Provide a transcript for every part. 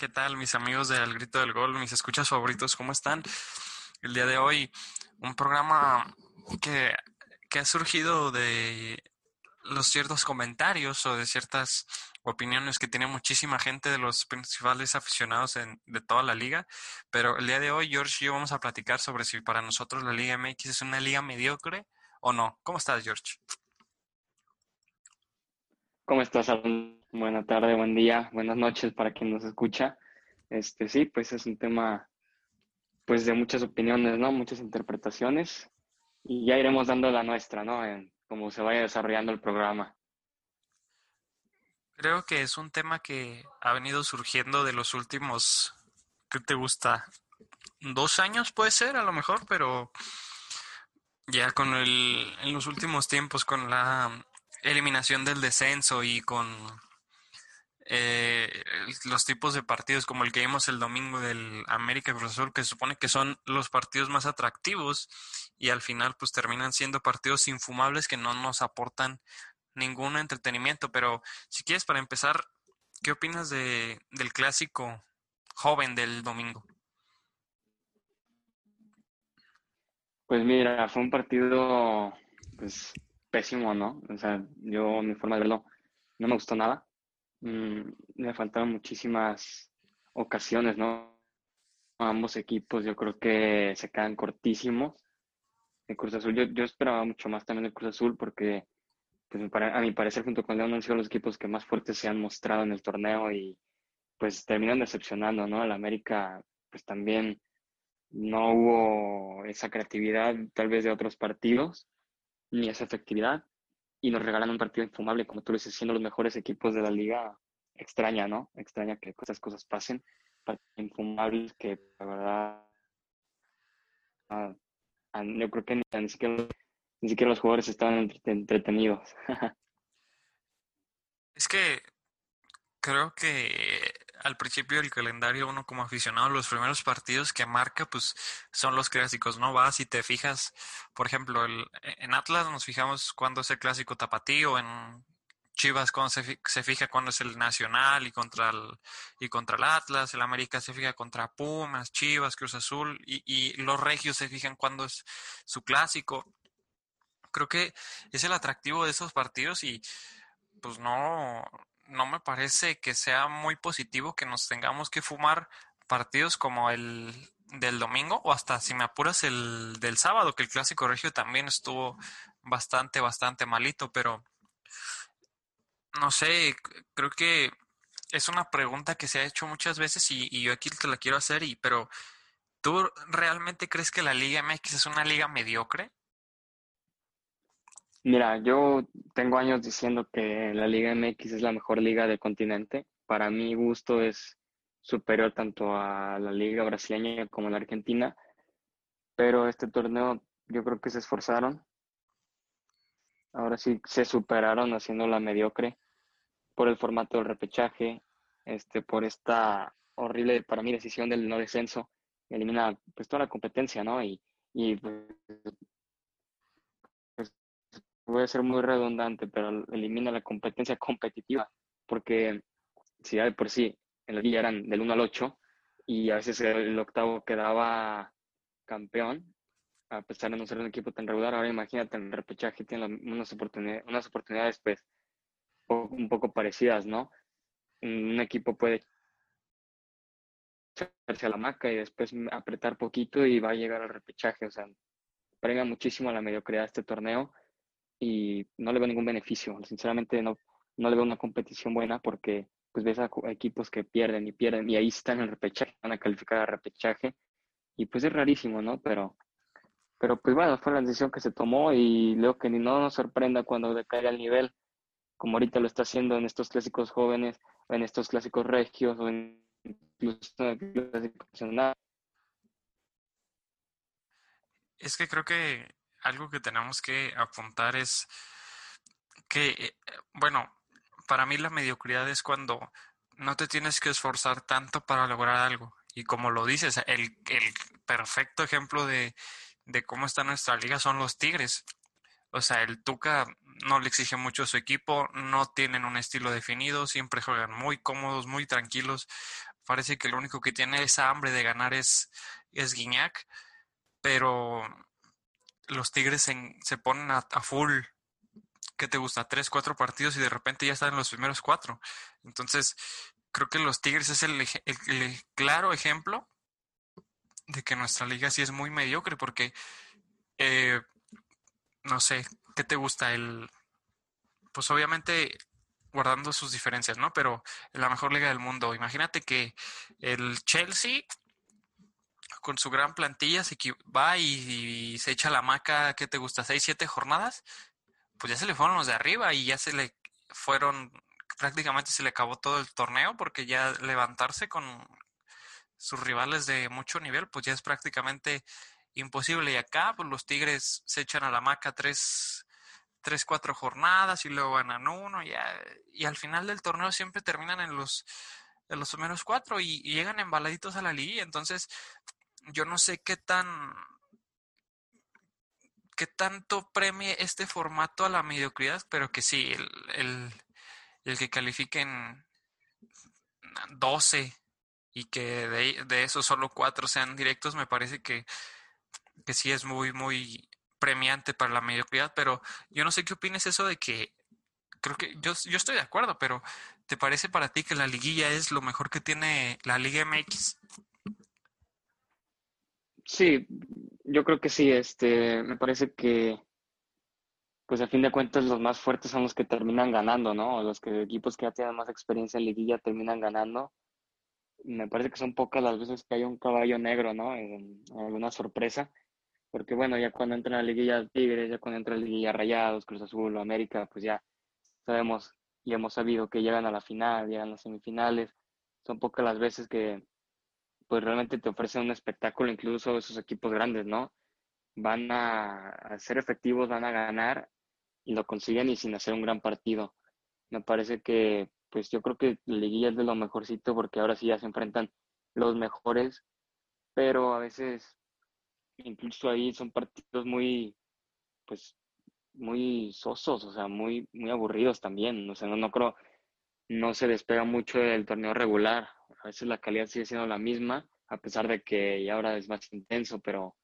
¿qué tal mis amigos de Al Grito del Gol, mis escuchas favoritos? ¿Cómo están? El día de hoy, un programa que, que ha surgido de los ciertos comentarios o de ciertas opiniones que tiene muchísima gente de los principales aficionados de toda la liga. Pero el día de hoy, George y yo vamos a platicar sobre si para nosotros la Liga MX es una liga mediocre o no. ¿Cómo estás, George? ¿Cómo estás, Alan? Buena tarde, buen día, buenas noches para quien nos escucha. Este sí, pues es un tema pues de muchas opiniones, ¿no? Muchas interpretaciones y ya iremos dando la nuestra, ¿no? En cómo se vaya desarrollando el programa. Creo que es un tema que ha venido surgiendo de los últimos, ¿qué te gusta? Dos años puede ser, a lo mejor, pero ya con el, en los últimos tiempos, con la eliminación del descenso y con eh, los tipos de partidos como el que vimos el domingo del América Cruz Azul, que se supone que son los partidos más atractivos y al final pues terminan siendo partidos infumables que no nos aportan ningún entretenimiento. Pero si quieres para empezar, ¿qué opinas de, del clásico joven del domingo? Pues mira, fue un partido pues pésimo, ¿no? O sea, yo mi forma de verlo no me gustó nada Mm, le faltaron muchísimas ocasiones, ¿no? ambos equipos yo creo que se quedan cortísimos. El Cruz Azul, yo, yo esperaba mucho más también el Cruz Azul porque pues, a mi parecer junto con León han sido los equipos que más fuertes se han mostrado en el torneo y pues terminan decepcionando, ¿no? El América pues también no hubo esa creatividad tal vez de otros partidos ni esa efectividad y nos regalan un partido infumable, como tú lo dices, siendo los mejores equipos de la liga, extraña, ¿no? Extraña que esas cosas pasen, partidos infumables que la verdad ah, ah, yo creo que ni, siquiera, ni siquiera los jugadores estaban entretenidos. es que creo que al principio del calendario uno como aficionado los primeros partidos que marca pues son los clásicos, ¿no? Vas y te fijas, por ejemplo, el, en Atlas nos fijamos cuando es el clásico tapatío, en Chivas cuando se, se fija cuando es el Nacional y contra el, y contra el Atlas, el América se fija contra Pumas, Chivas, Cruz Azul y, y los Regios se fijan cuando es su clásico. Creo que es el atractivo de esos partidos y pues no, no me parece que sea muy positivo que nos tengamos que fumar partidos como el del domingo o hasta si me apuras el del sábado, que el clásico regio también estuvo bastante, bastante malito, pero no sé, creo que es una pregunta que se ha hecho muchas veces y, yo aquí te la quiero hacer, y, pero ¿tú realmente crees que la Liga MX es una liga mediocre? Mira, yo tengo años diciendo que la Liga MX es la mejor liga del continente. Para mi gusto es superior tanto a la liga brasileña como a la argentina, pero este torneo yo creo que se esforzaron. Ahora sí se superaron haciéndola mediocre por el formato del repechaje, este, por esta horrible para mí decisión del no descenso, elimina pues toda la competencia, ¿no? Y, y pues, voy a ser muy redundante, pero elimina la competencia competitiva, porque si ya de por sí en la liga eran del 1 al 8 y a veces el octavo quedaba campeón, a pesar de no ser un equipo tan regular, ahora imagínate en el repechaje tiene unas oportunidades, unas oportunidades pues un poco parecidas, ¿no? Un equipo puede echarse a la maca y después apretar poquito y va a llegar al repechaje, o sea, premia muchísimo a la mediocridad este torneo y no le veo ningún beneficio. Sinceramente no, no le veo una competición buena porque pues ves a equipos que pierden y pierden y ahí están en repechaje, van a calificar al repechaje y pues es rarísimo, ¿no? Pero, pero pues bueno, fue la decisión que se tomó y leo que ni no nos sorprenda cuando decaiga el nivel, como ahorita lo está haciendo en estos clásicos jóvenes, en estos clásicos regios, o incluso en el clásico nacional. Es que creo que algo que tenemos que apuntar es que, eh, bueno, para mí la mediocridad es cuando no te tienes que esforzar tanto para lograr algo. Y como lo dices, el, el perfecto ejemplo de, de cómo está nuestra liga son los Tigres. O sea, el Tuca no le exige mucho a su equipo, no tienen un estilo definido, siempre juegan muy cómodos, muy tranquilos. parece que lo único que tiene esa hambre de ganar es, es Guiñac, pero los Tigres se ponen a, full ¿qué te gusta? Tres, cuatro partidos y de repente ya están en los primeros cuatro. Entonces, creo que los Tigres es el, claro ejemplo de que nuestra liga sí es muy mediocre porque, eh, no sé, ¿qué te gusta? El, pues obviamente guardando sus diferencias, ¿no? Pero la mejor liga del mundo. Imagínate que el Chelsea con su gran plantilla se va y, se echa la maca, ¿qué te gusta? ¿Seis, siete jornadas? Pues ya se le fueron los de arriba y ya se le fueron, prácticamente se le acabó todo el torneo porque ya levantarse con sus rivales de mucho nivel, pues ya es prácticamente imposible. Y acá, pues los Tigres se echan a la maca tres, tres, cuatro jornadas y luego ganan uno, y al final del torneo siempre terminan en los, en los cuatro y, y llegan embaladitos a la liga. Entonces, yo no sé qué tan qué tanto premie este formato a la mediocridad, pero que sí, el, el, que califiquen 12 y que de, de esos solo cuatro sean directos, me parece que, que sí es muy, muy premiante para la mediocridad, pero yo no sé qué opinas eso de que creo que yo, yo estoy de acuerdo, pero ¿te parece para ti que la liguilla es lo mejor que tiene la Liga MX? Sí, yo creo que sí, este, me parece que, pues a fin de cuentas los más fuertes son los que terminan ganando, ¿no? Los que, equipos que ya tienen más experiencia en liguilla terminan ganando. Me parece que son pocas las veces que hay un caballo negro, ¿no? En, alguna sorpresa. Porque bueno, ya cuando entra en la liguilla Tigres, ya cuando entra en la liguilla Rayados, Cruz Azul América, pues ya sabemos y hemos sabido que llegan a la final, llegan a las semifinales. Son pocas las veces que, pues realmente te ofrecen un espectáculo, incluso esos equipos grandes, ¿no? Van a, ser efectivos, van a ganar y lo consiguen y sin hacer un gran partido. Me parece que, pues yo creo que la liguilla es de lo mejorcito porque ahora sí ya se enfrentan los mejores, pero a veces incluso ahí son partidos muy, pues, muy sosos, o sea, muy, muy aburridos también. O sea, no, no creo, no se despega mucho del torneo regular a veces la calidad sigue siendo la misma, a pesar de que ya ahora es más intenso, pero,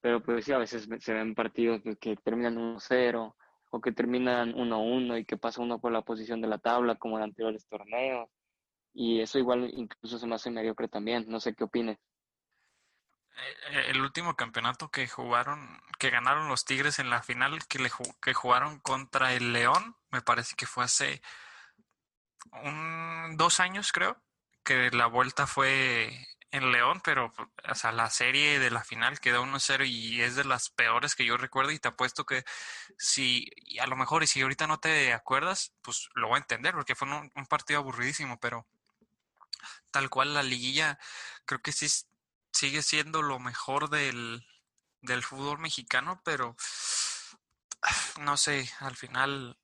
pero pues sí, a veces se ven partidos que terminan 1-0 o que terminan 1-1 y que pasa uno por la posición de la tabla como en anteriores torneos. Y eso igual incluso se me hace mediocre también. No sé qué opines. Eh, el último campeonato que jugaron, que ganaron los Tigres en la final, que, le, que jugaron contra el León, me parece que fue hace un, dos años, creo que la vuelta fue en León, pero o sea, la serie de la final quedó 1-0 y es de las peores que yo recuerdo y te apuesto que si, a lo mejor, y si ahorita no te acuerdas, pues lo voy a entender porque fue un, partido aburridísimo, pero tal cual la liguilla creo que sí sigue siendo lo mejor del, del fútbol mexicano, pero no sé, al final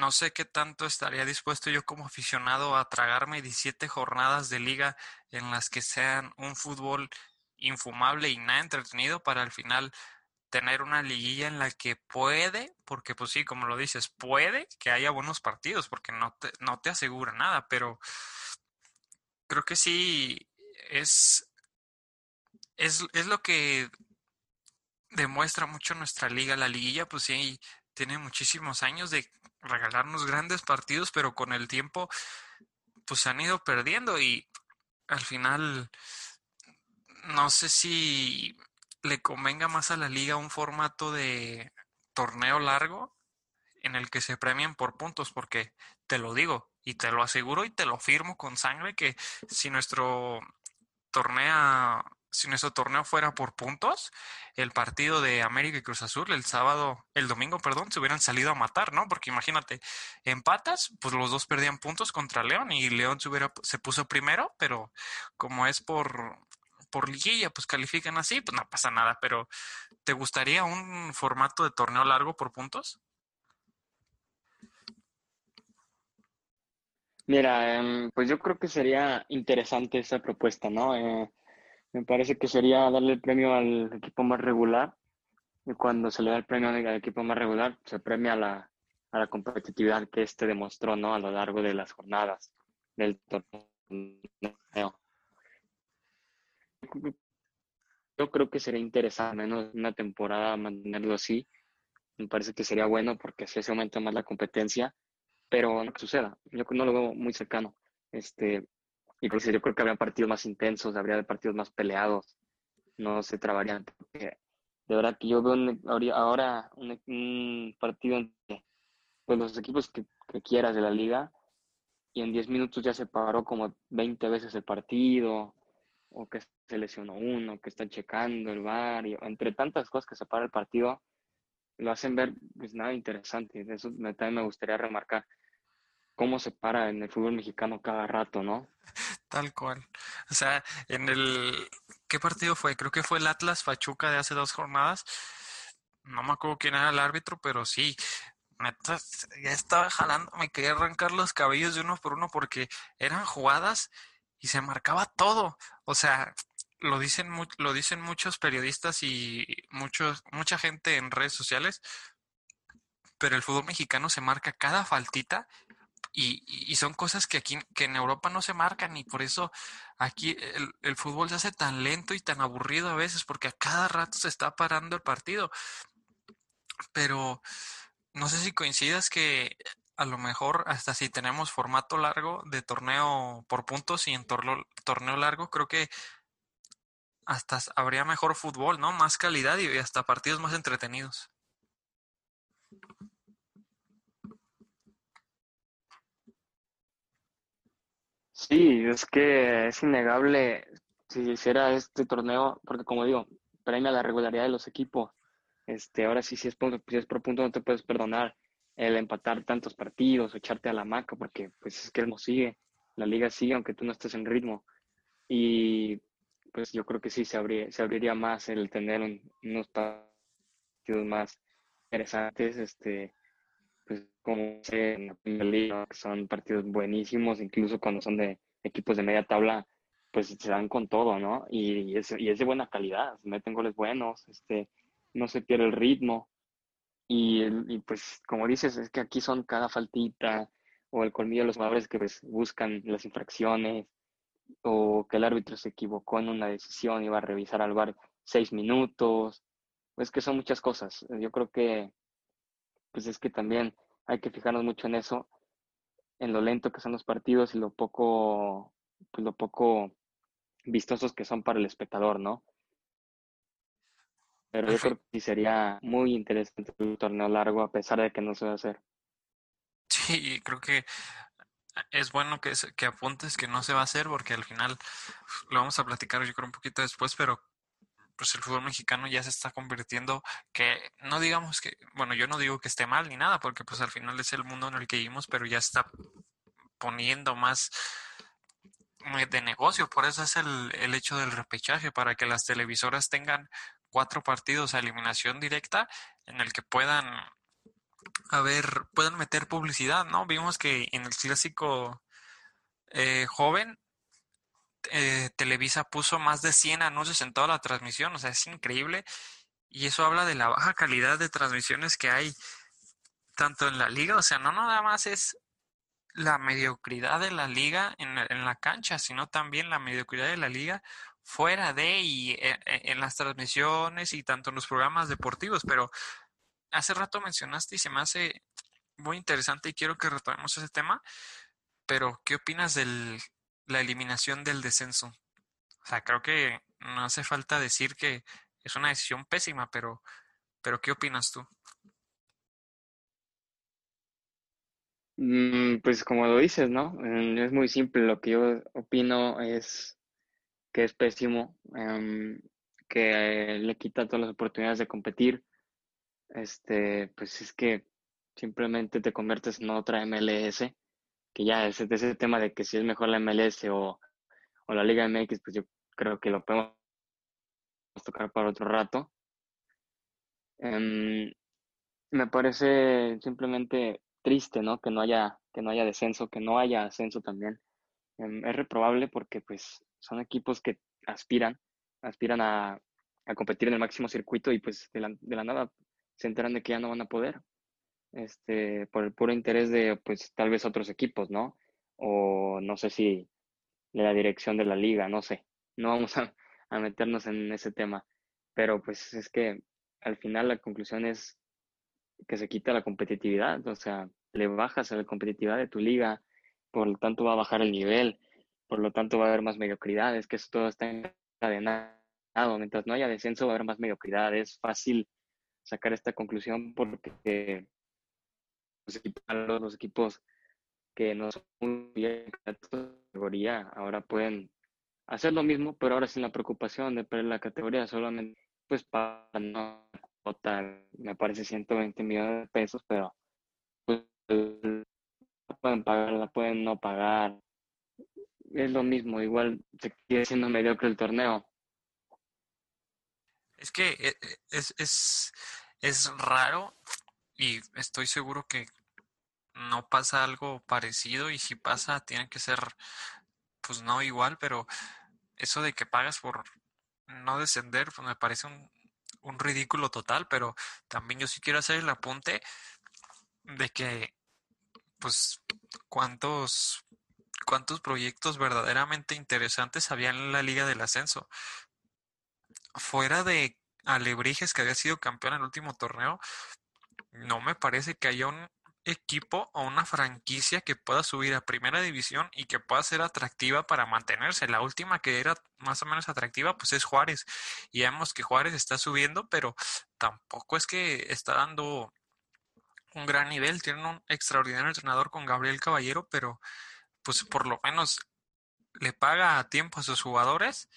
no sé qué tanto estaría dispuesto yo como aficionado a tragarme 17 jornadas de liga en las que sean un fútbol infumable y nada entretenido para al final tener una liguilla en la que puede, porque pues sí, como lo dices, puede que haya buenos partidos, porque no te, no te asegura nada, pero creo que sí es, es, es lo que demuestra mucho nuestra liga. La liguilla, pues sí, tiene muchísimos años de regalarnos grandes partidos, pero con el tiempo pues se han ido perdiendo y al final no sé si le convenga más a la liga un formato de torneo largo en el que se premien por puntos, porque te lo digo y te lo aseguro y te lo firmo con sangre que si nuestro torneo si nuestro torneo fuera por puntos, el partido de América y Cruz Azul el sábado, el domingo, perdón, se hubieran salido a matar, ¿no? Porque imagínate, empatas, pues los dos perdían puntos contra León y León se hubiera se puso primero, pero como es por por liguilla, pues califican así, pues no pasa nada, pero ¿te gustaría un formato de torneo largo por puntos? Mira, em, pues yo creo que sería interesante esa propuesta, ¿no? Eh, me parece que sería darle el premio al equipo más regular y cuando se le da el premio al equipo más regular se premia la, a la competitividad que éste demostró ¿no? a lo largo de las jornadas del torneo. Yo creo que sería interesante, menos una temporada, mantenerlo así. Me parece que sería bueno porque así se aumenta más la competencia, pero no que suceda. Yo no lo veo muy cercano. Este, pues yo creo que habría partidos más intensos, habría partidos más peleados, no se trabarían. de verdad que yo veo ahora un, partido entre pues, los equipos que, quieras de la liga y en 10 minutos ya se paró como 20 veces el partido, o que se lesionó uno, que están checando el bar, y entre tantas cosas que se para el partido, lo hacen ver pues nada interesante. Eso también me gustaría remarcar cómo se para en el fútbol mexicano cada rato, ¿no? Tal cual. O sea, en el... ¿Qué partido fue? Creo que fue el Atlas Fachuca de hace dos jornadas. No me acuerdo quién era el árbitro, pero sí. ya estaba jalando, me quería arrancar los cabellos de uno por uno porque eran jugadas y se marcaba todo. O sea, lo dicen, lo dicen muchos periodistas y muchos, mucha gente en redes sociales, pero el fútbol mexicano se marca cada faltita y, son cosas que aquí que en Europa no se marcan y por eso aquí el, fútbol se hace tan lento y tan aburrido a veces porque a cada rato se está parando el partido. Pero no sé si coincidas que a lo mejor hasta si tenemos formato largo de torneo por puntos y en torneo largo, creo que hasta habría mejor fútbol, ¿no? Más calidad y hasta partidos más entretenidos. Sí, es que es innegable si hiciera este torneo, porque como digo, premia la regularidad de los equipos. Este, ahora sí, si es, por, si es punto, no te puedes perdonar el empatar tantos partidos o echarte a la maca, porque pues es que no sigue, la liga sigue aunque tú no estés en ritmo. Y pues yo creo que sí se, abriría, se abriría más el tener unos partidos más interesantes, este, pues como en la Premier League, que son partidos buenísimos, incluso cuando son de equipos de media tabla, pues se dan con todo, ¿no? Y, es, y es de buena calidad, meten goles buenos, este, no se pierde el ritmo. Y, y, pues como dices, es que aquí son cada faltita o el colmillo de los jugadores que pues, buscan las infracciones o que el árbitro se equivocó en una decisión y va a revisar al bar seis minutos. Es que son muchas cosas. Yo creo que pues es que también hay que fijarnos mucho en eso, en lo lento que son los partidos y lo poco, pues lo poco vistosos que son para el espectador, ¿no? Pero yo creo que sí sería muy interesante un torneo largo a pesar de que no se va a hacer. Sí, creo que es bueno que, que apuntes que no se va a hacer porque al final lo vamos a platicar yo creo un poquito después, pero pues el fútbol mexicano ya se está convirtiendo que no digamos que, bueno, yo no digo que esté mal ni nada, porque pues al final es el mundo en el que vivimos, pero ya está poniendo más de negocio, por eso es el, el hecho del repechaje, para que las televisoras tengan cuatro partidos a eliminación directa en el que puedan a ver, puedan meter publicidad, ¿no? Vimos que en el clásico eh, joven eh, Televisa puso más de 100 anuncios en toda la transmisión, o sea, es increíble. Y eso habla de la baja calidad de transmisiones que hay tanto en la liga, o sea, no nada más es la mediocridad de la liga en, en la cancha, sino también la mediocridad de la liga fuera de y eh, eh, en, las transmisiones y tanto en los programas deportivos, pero hace rato mencionaste y se me hace muy interesante y quiero que retomemos ese tema, pero ¿qué opinas del la eliminación del descenso. O sea, creo que no hace falta decir que es una decisión pésima, pero, pero ¿qué opinas tú? Mm, pues como lo dices, ¿no? Mm, es muy simple. Lo que yo opino es que es pésimo, em, que le quita todas las oportunidades de competir. Este, pues es que simplemente te conviertes en otra MLS que ya ese, ese tema de que si es mejor la MLS o, la Liga MX, pues yo creo que lo podemos tocar para otro rato. Em, me parece simplemente triste, ¿no? Que no haya, que no haya descenso, que no haya ascenso también. Em, es reprobable porque pues son equipos que aspiran, aspiran a, a competir en el máximo circuito y pues de la, de la nada se enteran de que ya no van a poder este, por el puro interés de, pues, tal vez otros equipos, ¿no? O no sé si de la dirección de la liga, no sé, no vamos a, a meternos en ese tema, pero pues es que al final la conclusión es que se quita la competitividad, o sea, le bajas a la competitividad de tu liga, por lo tanto va a bajar el nivel, por lo tanto va a haber más mediocridad, es que eso todo está encadenado, mientras no haya descenso va a haber más mediocridad, es fácil sacar esta conclusión porque los los equipos que no son muy bien en categoría ahora pueden hacer lo mismo, pero ahora sin la preocupación de perder la categoría, solamente pues para no votar, me parece 120 millones de pesos, pero pues pueden pagar, la pueden no pagar. Es lo mismo, igual se sigue siendo mediocre el torneo. Es que eh, eh, es, es, es raro y estoy seguro que no pasa algo parecido y si pasa tiene que ser pues no igual, pero eso de que pagas por no descender pues me parece un, un ridículo total, pero también yo sí quiero hacer el apunte de que pues cuántos cuántos proyectos verdaderamente interesantes había en la Liga del Ascenso. Fuera de Alebrijes que había sido campeón en el último torneo, no me parece que haya un equipo o una franquicia que pueda subir a primera división y que pueda ser atractiva para mantenerse. La última que era más o menos atractiva pues es Juárez. Y vemos que Juárez está subiendo, pero tampoco es que está dando un gran nivel. Tienen un extraordinario entrenador con Gabriel Caballero, pero pues por lo menos le paga a tiempo a sus jugadores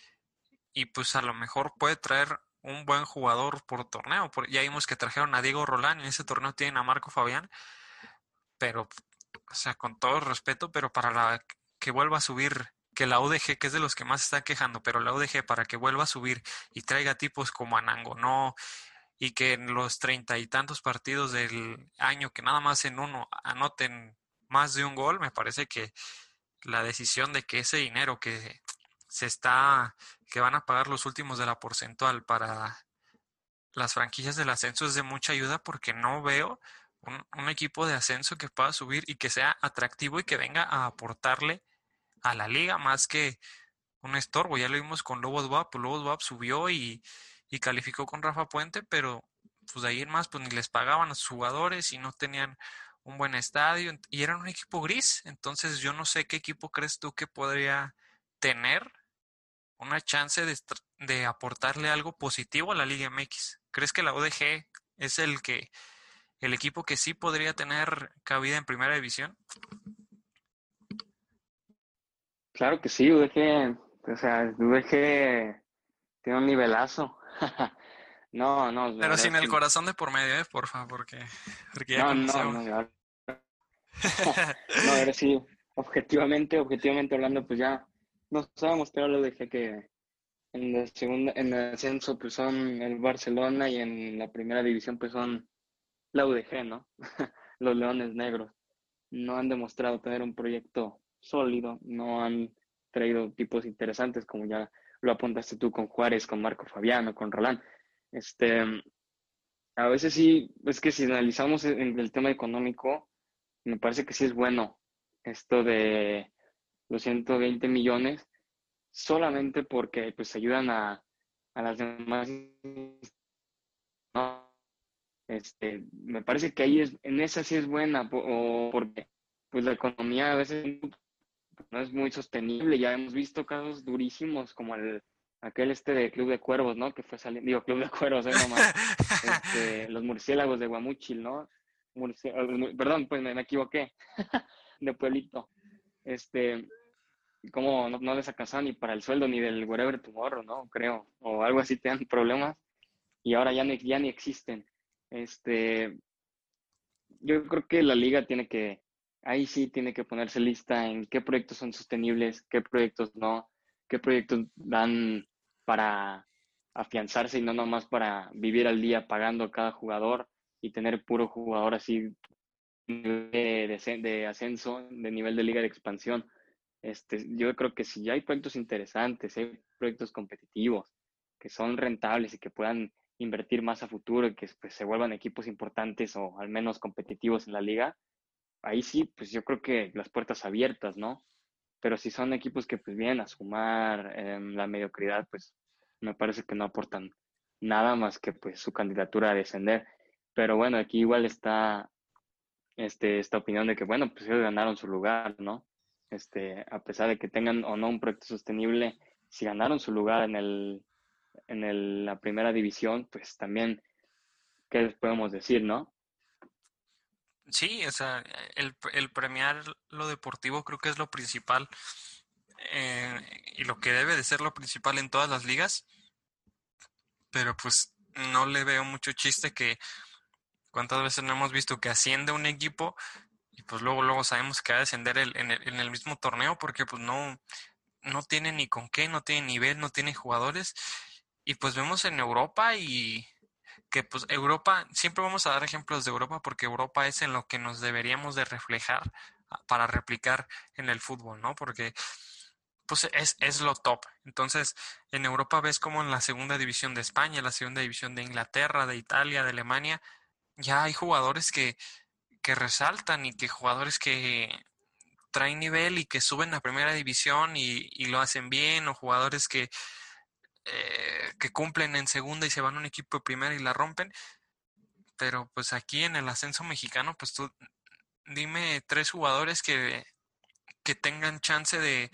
y pues a lo mejor puede traer un buen jugador por torneo. Ya vimos que trajeron a Diego Rolán en ese torneo tienen a Marco Fabián pero, o sea, con todo respeto, pero para la que vuelva a subir, que la UDG, que es de los que más está quejando, pero la UDG para que vuelva a subir y traiga tipos como Anango, no, y que en los treinta y tantos partidos del año que nada más en uno anoten más de un gol, me parece que la decisión de que ese dinero que se está, que van a pagar los últimos de la porcentual para las franquicias del ascenso es de mucha ayuda porque no veo un, equipo de ascenso que pueda subir y que sea atractivo y que venga a aportarle a la liga más que un estorbo. Ya lo vimos con Lobos WAP, Lobos WAP subió y, y calificó con Rafa Puente, pero pues de ahí en más pues ni les pagaban a sus jugadores y no tenían un buen estadio y eran un equipo gris. Entonces yo no sé qué equipo crees tú que podría tener una chance de, de aportarle algo positivo a la Liga MX. ¿Crees que la ODG es el que el equipo que sí podría tener cabida en primera división? Claro que sí, UDG, o sea, UDG tiene un nivelazo. no, no. Pero sin el corazón de por medio, ¿eh? Porfa, porque, porque ya no, no, no, no, no, ahora sí, objetivamente, objetivamente hablando, pues ya nos ha demostrado lo UDG que en la segunda, en el ascenso pues son el Barcelona y en la primera división pues son la UDG, ¿no? Los Leones Negros no han demostrado tener un proyecto sólido, no han traído tipos interesantes como ya lo apuntaste tú con Juárez, con Marco Fabiano, con Roland. Este, a veces sí, es que si analizamos el, el tema económico, me parece que sí es bueno esto de los 120 millones, solamente porque pues ayudan a, a las demás. Este, me parece que ahí es, en esa sí es buena, o porque pues la economía a veces no es muy sostenible. Ya hemos visto casos durísimos como el aquel este de Club de Cuervos, ¿no? Que fue saliendo, digo, Club de Cuervos, ¿eh? Nomás, este, los murciélagos de Guamuchil, ¿no? perdón, pues me, equivoqué, de Pueblito. Este, como no, no les alcanzaba ni para el sueldo ni del wherever tomorrow, ¿no? Creo, o algo así, te dan problemas y ahora ya, ya ni existen. Este, yo creo que la liga tiene que, ahí sí tiene que ponerse lista en qué proyectos son sostenibles, qué proyectos no, qué proyectos dan para afianzarse y no nomás para vivir al día pagando a cada jugador y tener puro jugador así de, de, ascenso, de nivel de liga de expansión. Este, yo creo que si ya hay proyectos interesantes, hay proyectos competitivos que son rentables y que puedan invertir más a futuro y que pues, se vuelvan equipos importantes o al menos competitivos en la liga, ahí sí, pues yo creo que las puertas abiertas, ¿no? pero si son equipos que pues vienen a sumar en la mediocridad, pues me parece que no aportan nada más que pues su candidatura a descender. Pero bueno, aquí igual está este, esta opinión de que, bueno, pues ellos ganaron su lugar, ¿no? Este, a pesar de que tengan o no un proyecto sostenible, si ganaron su lugar en, el, en el, la primera división, pues también, ¿qué les podemos decir, no? Sí, o sea, el, el premiar lo deportivo creo que es lo principal eh, y lo que debe de ser lo principal en todas las ligas, pero pues no le veo mucho chiste que cuántas veces no hemos visto que asciende un equipo y pues luego luego sabemos que va a descender el, en, el, en el mismo torneo porque pues no no tiene ni con qué, no tiene nivel, no tiene jugadores y pues vemos en Europa y que pues Europa, siempre vamos a dar ejemplos de Europa porque Europa es en lo que nos deberíamos de reflejar para replicar en el fútbol, ¿no? Porque pues es, es lo top. Entonces, en Europa ves como en la segunda división de España, la segunda división de Inglaterra, de Italia, de Alemania, ya hay jugadores que, que resaltan y que jugadores que traen nivel y que suben a primera división y, y lo hacen bien, o jugadores que eh, que cumplen en segunda y se van a un equipo de primera y la rompen. Pero pues aquí en el ascenso mexicano, pues tú dime tres jugadores que, que tengan chance de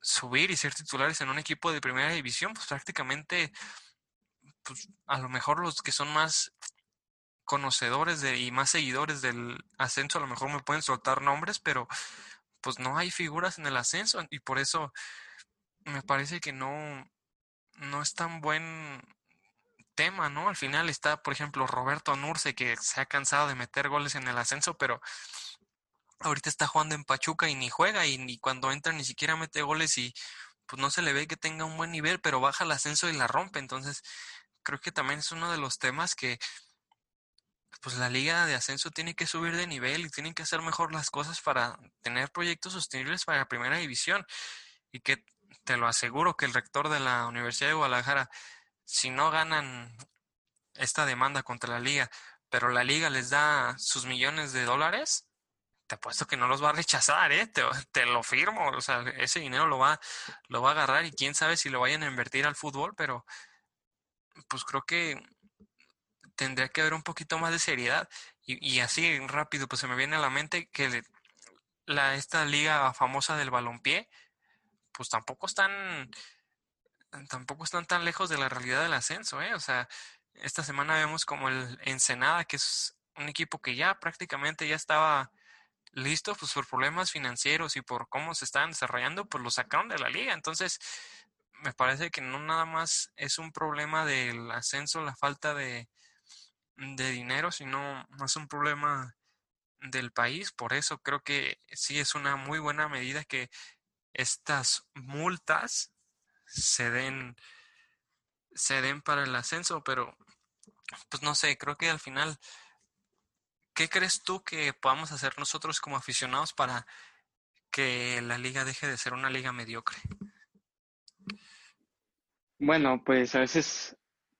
subir y ser titulares en un equipo de primera división, pues prácticamente, pues a lo mejor los que son más conocedores de, y más seguidores del ascenso, a lo mejor me pueden soltar nombres, pero pues no hay figuras en el ascenso y por eso me parece que no, no es tan buen tema, ¿no? Al final está, por ejemplo, Roberto Nurce, que se ha cansado de meter goles en el ascenso, pero ahorita está jugando en Pachuca y ni juega y ni cuando entra ni siquiera mete goles y pues no se le ve que tenga un buen nivel, pero baja el ascenso y la rompe. Entonces, creo que también es uno de los temas que pues la liga de ascenso tiene que subir de nivel y tienen que hacer mejor las cosas para tener proyectos sostenibles para la primera división y que te lo aseguro que el rector de la Universidad de Guadalajara, si no ganan esta demanda contra la liga, pero la liga les da sus millones de dólares, te apuesto que no los va a rechazar, ¿eh? Te, lo firmo, o sea, ese dinero lo va, lo va a agarrar y quién sabe si lo vayan a invertir al fútbol, pero pues creo que tendría que haber un poquito más de seriedad y, y así rápido, pues se me viene a la mente que la, esta liga famosa del balompié, pues tampoco están, tampoco están tan lejos de la realidad del ascenso, ¿eh? O sea, esta semana vemos como el Ensenada, que es un equipo que ya prácticamente ya estaba listo, pues por problemas financieros y por cómo se estaban desarrollando, pues lo sacaron de la liga. Entonces, me parece que no nada más es un problema del ascenso, la falta de, de dinero, sino más un problema del país. Por eso creo que sí es una muy buena medida que estas multas se den, se den para el ascenso, pero pues no sé, creo que al final, ¿qué crees tú que podamos hacer nosotros como aficionados para que la liga deje de ser una liga mediocre? Bueno, pues a veces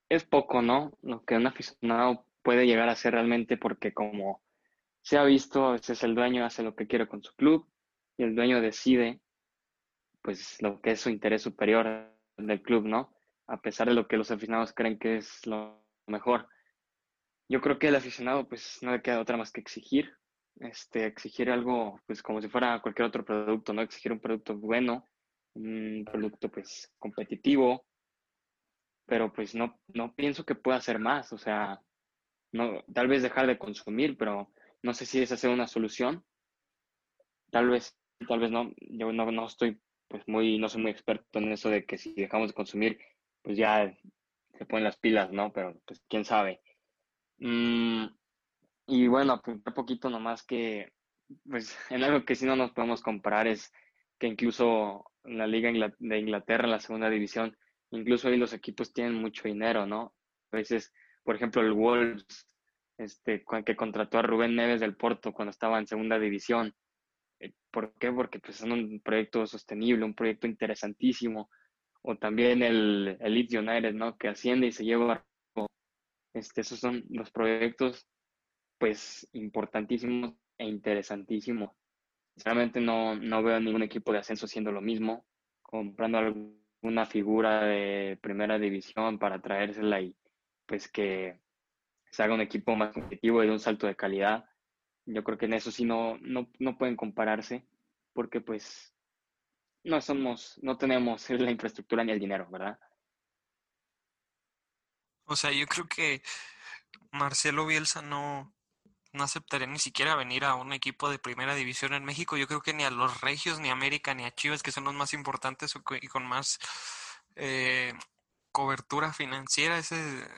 es poco, ¿no? Lo que un aficionado puede llegar a ser realmente porque como se ha visto, a veces el dueño hace lo que quiere con su club y el dueño decide pues lo que es su interés superior del club, ¿no? A pesar de lo que los aficionados creen que es lo mejor. Yo creo que el aficionado pues no le queda otra más que exigir, este, exigir algo pues como si fuera cualquier otro producto, ¿no? Exigir un producto bueno, un producto pues competitivo, pero pues no, no pienso que pueda hacer más, o sea, no, tal vez dejar de consumir, pero no sé si esa sea una solución. Tal vez, tal vez no, yo no, no estoy pues muy, no soy muy experto en eso de que si dejamos de consumir, pues ya se ponen las pilas, ¿no? Pero pues quién sabe. Mm, y bueno, un poquito nomás que, pues en algo que sí no nos podemos comparar es que incluso la Liga de Inglaterra, la segunda división, incluso ahí los equipos tienen mucho dinero, ¿no? A veces, por ejemplo, el Wolves, este, que contrató a Rubén Neves del Porto cuando estaba en segunda división, ¿Por qué? Porque pues, es un proyecto sostenible, un proyecto interesantísimo. O también el, el Leeds United, ¿no? Que asciende y se lleva. Este, esos son los proyectos, pues, importantísimos e interesantísimos. Sinceramente no, no veo ningún equipo de ascenso haciendo lo mismo, comprando alguna figura de primera división para traérsela y pues que se haga un equipo más competitivo y de un salto de calidad. Yo creo que en eso sí no, no, no pueden compararse porque pues no somos, no tenemos la infraestructura ni el dinero, ¿verdad? O sea, yo creo que Marcelo Bielsa no, no aceptaría ni siquiera venir a un equipo de primera división en México. Yo creo que ni a los Regios, ni a América, ni a Chivas, que son los más importantes y con más eh, cobertura financiera, ese,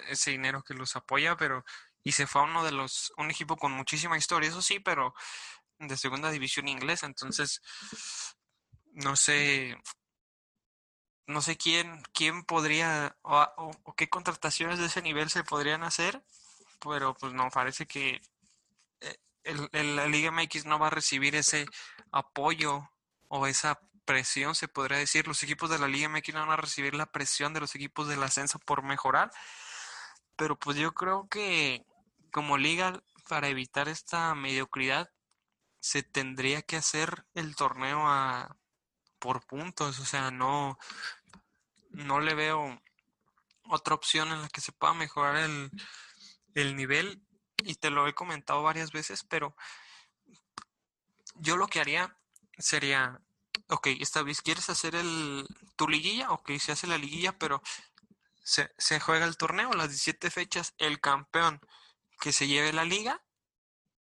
ese dinero que los apoya, pero y se fue a uno de los, un equipo con muchísima historia, eso sí, pero de segunda división inglesa, entonces no sé, no sé quién, quién podría o, qué contrataciones de ese nivel se podrían hacer, pero pues no, parece que eh, el, la Liga MX no va a recibir ese apoyo o esa presión, se podría decir. Los equipos de la Liga MX no van a recibir la presión de los equipos del ascenso por mejorar, pero pues yo creo que como liga, para evitar esta mediocridad, se tendría que hacer el torneo a, por puntos, o sea, no, no le veo otra opción en la que se pueda mejorar el, el nivel y te lo he comentado varias veces, pero yo lo que haría sería, ok, esta vez quieres hacer el, tu liguilla, ok, se hace la liguilla, pero se, se juega el torneo, las 17 fechas, el campeón que se lleve la liga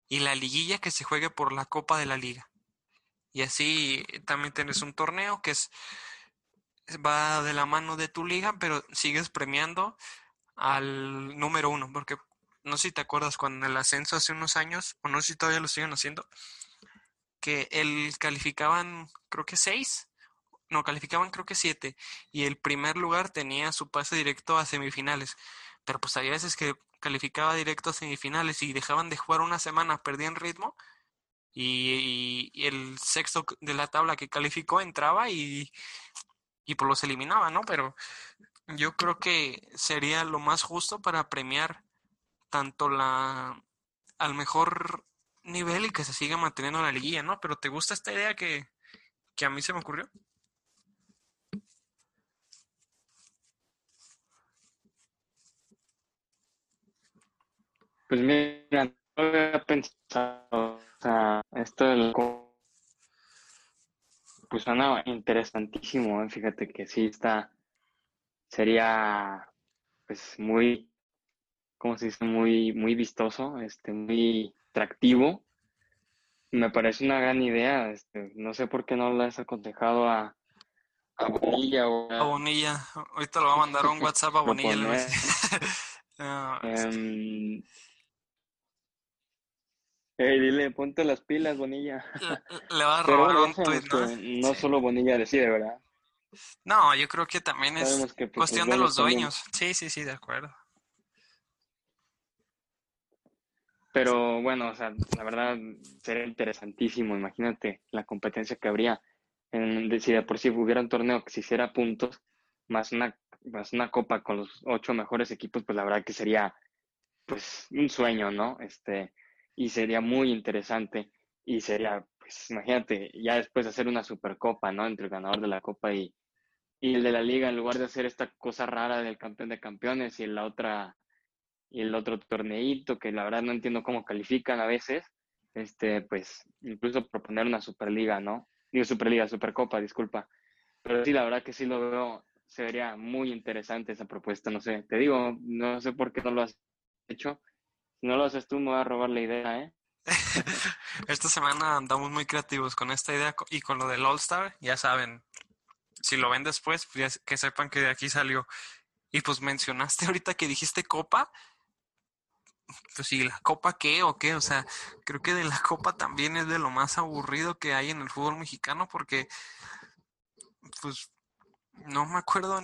y la liguilla que se juegue por la Copa de la Liga. Y así también tienes un torneo que es va de la mano de tu liga, pero sigues premiando al número uno, porque no sé si te acuerdas cuando el ascenso hace unos años, o no sé si todavía lo siguen haciendo, que el calificaban creo que seis, no, calificaban creo que siete, y el primer lugar tenía su pase directo a semifinales, pero pues había veces que calificaba directo a semifinales y dejaban de jugar una semana, perdían ritmo y, el sexto de la tabla que calificó entraba y, y pues los eliminaba, ¿no? Pero yo creo que sería lo más justo para premiar tanto la al mejor nivel y que se siga manteniendo la liguilla, ¿no? Pero ¿te gusta esta idea que, que a mí se me ocurrió? Pues mira, no había pensado, o sea, esto del pues suena interesantísimo, ¿eh? fíjate que sí está, sería pues muy, ¿cómo se dice? Muy, muy vistoso, este, muy atractivo. Me parece una gran idea, este, no sé por qué no lo has aconsejado a, a Bonilla o a... Bonilla, ahorita lo va a mandar un WhatsApp a Bonilla. Hey, dile, ponte las pilas, Bonilla. Le, va a robar un tweet, ¿no? no solo Bonilla decide, ¿verdad? No, yo creo que también es pues, cuestión de los dueños. Sí, sí, sí, de acuerdo. Pero bueno, o sea, la verdad sería interesantísimo. Imagínate la competencia que habría. En, si de por sí hubiera un torneo que se hiciera puntos, más una, más una copa con los ocho mejores equipos, pues la verdad que sería pues un sueño, ¿no? Este, y sería muy interesante y sería, pues imagínate, ya después de hacer una supercopa, ¿no? Entre el ganador de la copa y, y el de la liga, en lugar de hacer esta cosa rara del campeón de campeones y la otra y el otro torneito que la verdad no entiendo cómo califican a veces, este, pues incluso proponer una superliga, ¿no? Digo superliga, supercopa, disculpa. Pero sí, la verdad que sí lo veo, se vería muy interesante esa propuesta, no sé, te digo, no sé por qué no lo has hecho, no lo haces tú, me voy a robar la idea, ¿eh? Esta semana andamos muy creativos con esta idea y con lo del All Star, ya saben, si lo ven después, pues que sepan que de aquí salió. Y pues mencionaste ahorita que dijiste copa, pues sí, la copa qué o qué, o sea, creo que de la copa también es de lo más aburrido que hay en el fútbol mexicano porque, pues, no me acuerdo,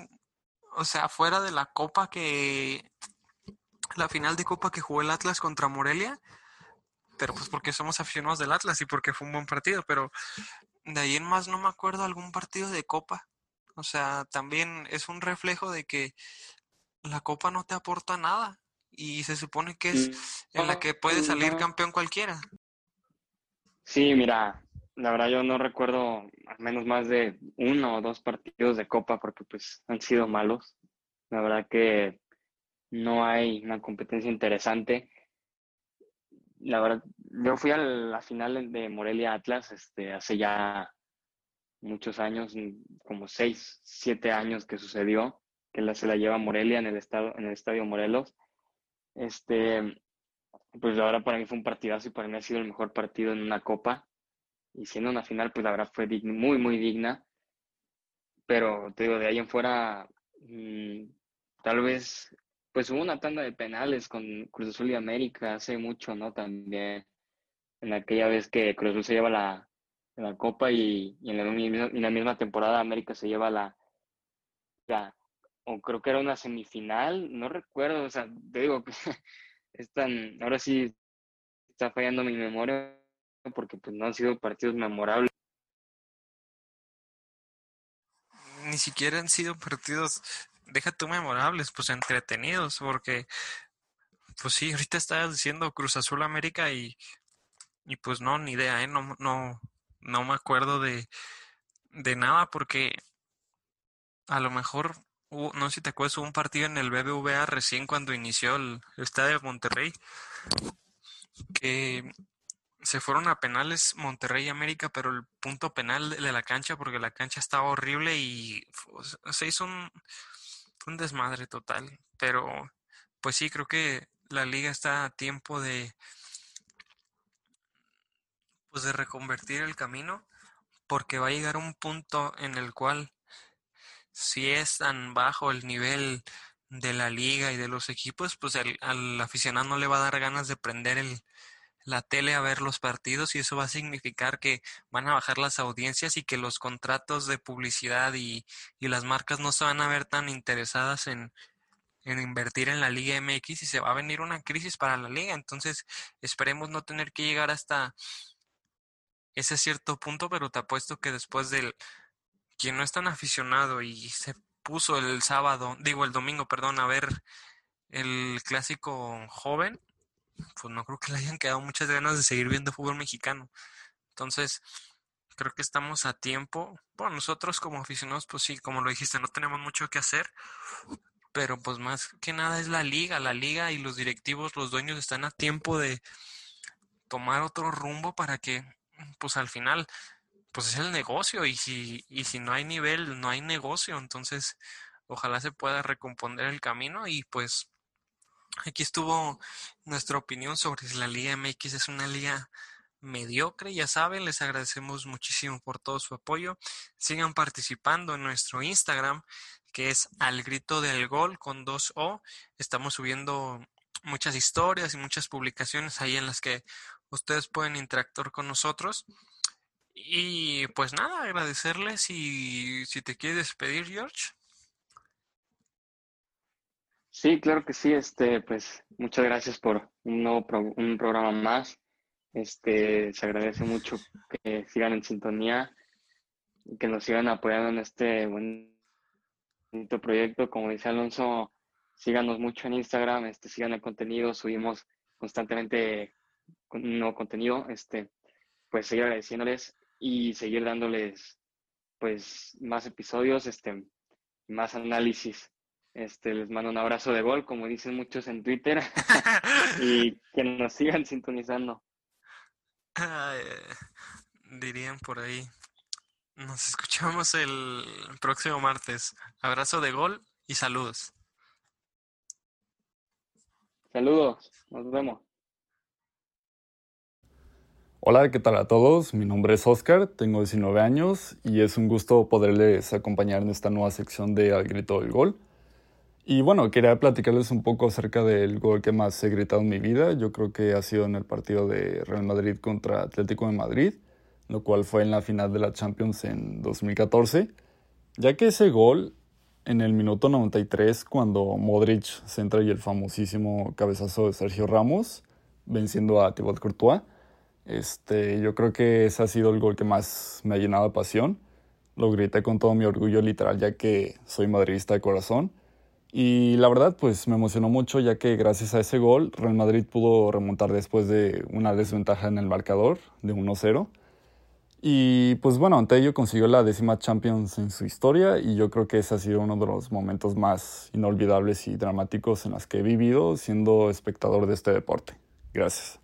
o sea, fuera de la copa que la final de Copa que jugó el Atlas contra Morelia, pero pues porque somos aficionados del Atlas y porque fue un buen partido, pero de ahí en más no me acuerdo algún partido de Copa. O sea, también es un reflejo de que la Copa no te aporta nada y se supone que es en la que puede salir campeón cualquiera. Sí, mira, la verdad yo no recuerdo al menos más de uno o dos partidos de Copa porque pues han sido malos. La verdad que no hay una competencia interesante. La verdad, yo fui a la final de Morelia Atlas este, hace ya muchos años, como seis, siete años que sucedió, que la, se la lleva Morelia en el, estado, en el Estadio Morelos. Este, pues ahora para mí fue un partidazo y para mí ha sido el mejor partido en una copa. Y siendo una final, pues la verdad fue muy, muy digna. Pero te digo, de ahí en fuera, mm, tal vez, pues hubo una tanda de penales con Cruz Azul y América hace mucho, ¿no? También, en aquella vez que Cruz Azul se lleva la, la copa y, en, la, en, la, misma temporada América se lleva la, o creo que era una semifinal, no recuerdo, o sea, te digo que están, ahora sí está fallando mi memoria porque pues no han sido partidos memorables. Ni siquiera han sido partidos, deja tú memorables, pues entretenidos, porque pues sí, ahorita estabas diciendo Cruz Azul América y, y pues no, ni idea, ¿eh? No, no, no me acuerdo de, de nada porque a lo mejor, no sé si te acuerdas, hubo un partido en el BBVA recién cuando inició el, estadio de Monterrey que se fueron a penales Monterrey y América, pero el punto penal de la cancha, porque la cancha estaba horrible y se hizo un, un desmadre total. Pero pues sí, creo que la liga está a tiempo de, pues de reconvertir el camino, porque va a llegar un punto en el cual si es tan bajo el nivel de la liga y de los equipos, pues al aficionado no le va a dar ganas de prender el, la tele a ver los partidos y eso va a significar que van a bajar las audiencias y que los contratos de publicidad y, y las marcas no se van a ver tan interesadas en, en invertir en la Liga MX y se va a venir una crisis para la liga. Entonces esperemos no tener que llegar hasta ese cierto punto, pero te apuesto que después del quien no es tan aficionado y se puso el sábado, digo el domingo, perdón, a ver el clásico joven, pues no creo que le hayan quedado muchas ganas de seguir viendo fútbol mexicano. Entonces, creo que estamos a tiempo. Bueno, nosotros como aficionados, pues sí, como lo dijiste, no tenemos mucho que hacer, pero pues más que nada es la liga, la liga y los directivos, los dueños están a tiempo de tomar otro rumbo para que pues al final, pues es el negocio y si, y si no hay nivel, no hay negocio. Entonces, ojalá se pueda recomponer el camino y pues aquí estuvo nuestra opinión sobre si la Liga MX es una liga mediocre, ya saben, les agradecemos muchísimo por todo su apoyo. Sigan participando en nuestro Instagram, que es al grito del gol con dos O. Estamos subiendo muchas historias y muchas publicaciones ahí en las que ustedes pueden interactuar con nosotros. Y pues nada, agradecerles y si te quieres despedir, George. Sí, claro que sí. Este, pues muchas gracias por un nuevo un programa más. Este, se agradece mucho que sigan en sintonía y que nos sigan apoyando en este bonito proyecto. Como dice Alonso, síganos mucho en Instagram, este, sigan el contenido, subimos constantemente con nuevo contenido, este, pues seguir agradeciéndoles y seguir dándoles pues más episodios, este, más análisis. Este, les mando un abrazo de gol, como dicen muchos en Twitter, y que nos sigan sintonizando. dirían por ahí. Nos escuchamos el próximo martes. Abrazo de gol y saludos. Saludos, nos vemos. Hola, ¿qué tal a todos? Mi nombre es Oscar, tengo 19 años y es un gusto poderles acompañar en esta nueva sección de Al Grito del Gol. Y bueno, quería platicarles un poco acerca del gol que más he gritado en mi vida. Yo creo que ha sido en el partido de Real Madrid contra Atlético de Madrid, lo cual fue en la final de la Champions en 2014, ya que ese gol en el minuto 93, cuando Modric centra y el famosísimo cabezazo de Sergio Ramos, venciendo a Thibaut Courtois, este, yo creo que ese ha sido el gol que más me ha llenado de pasión. Lo grité con todo mi orgullo literal ya que soy madridista de corazón. Y la verdad pues me emocionó mucho ya que gracias a ese gol Real Madrid pudo remontar después de una desventaja en el marcador de 1-0. Y pues bueno, ante ello consiguió la décima Champions en su historia y yo creo que ese ha sido uno de los momentos más inolvidables y dramáticos en los que he vivido siendo espectador de este deporte. Gracias.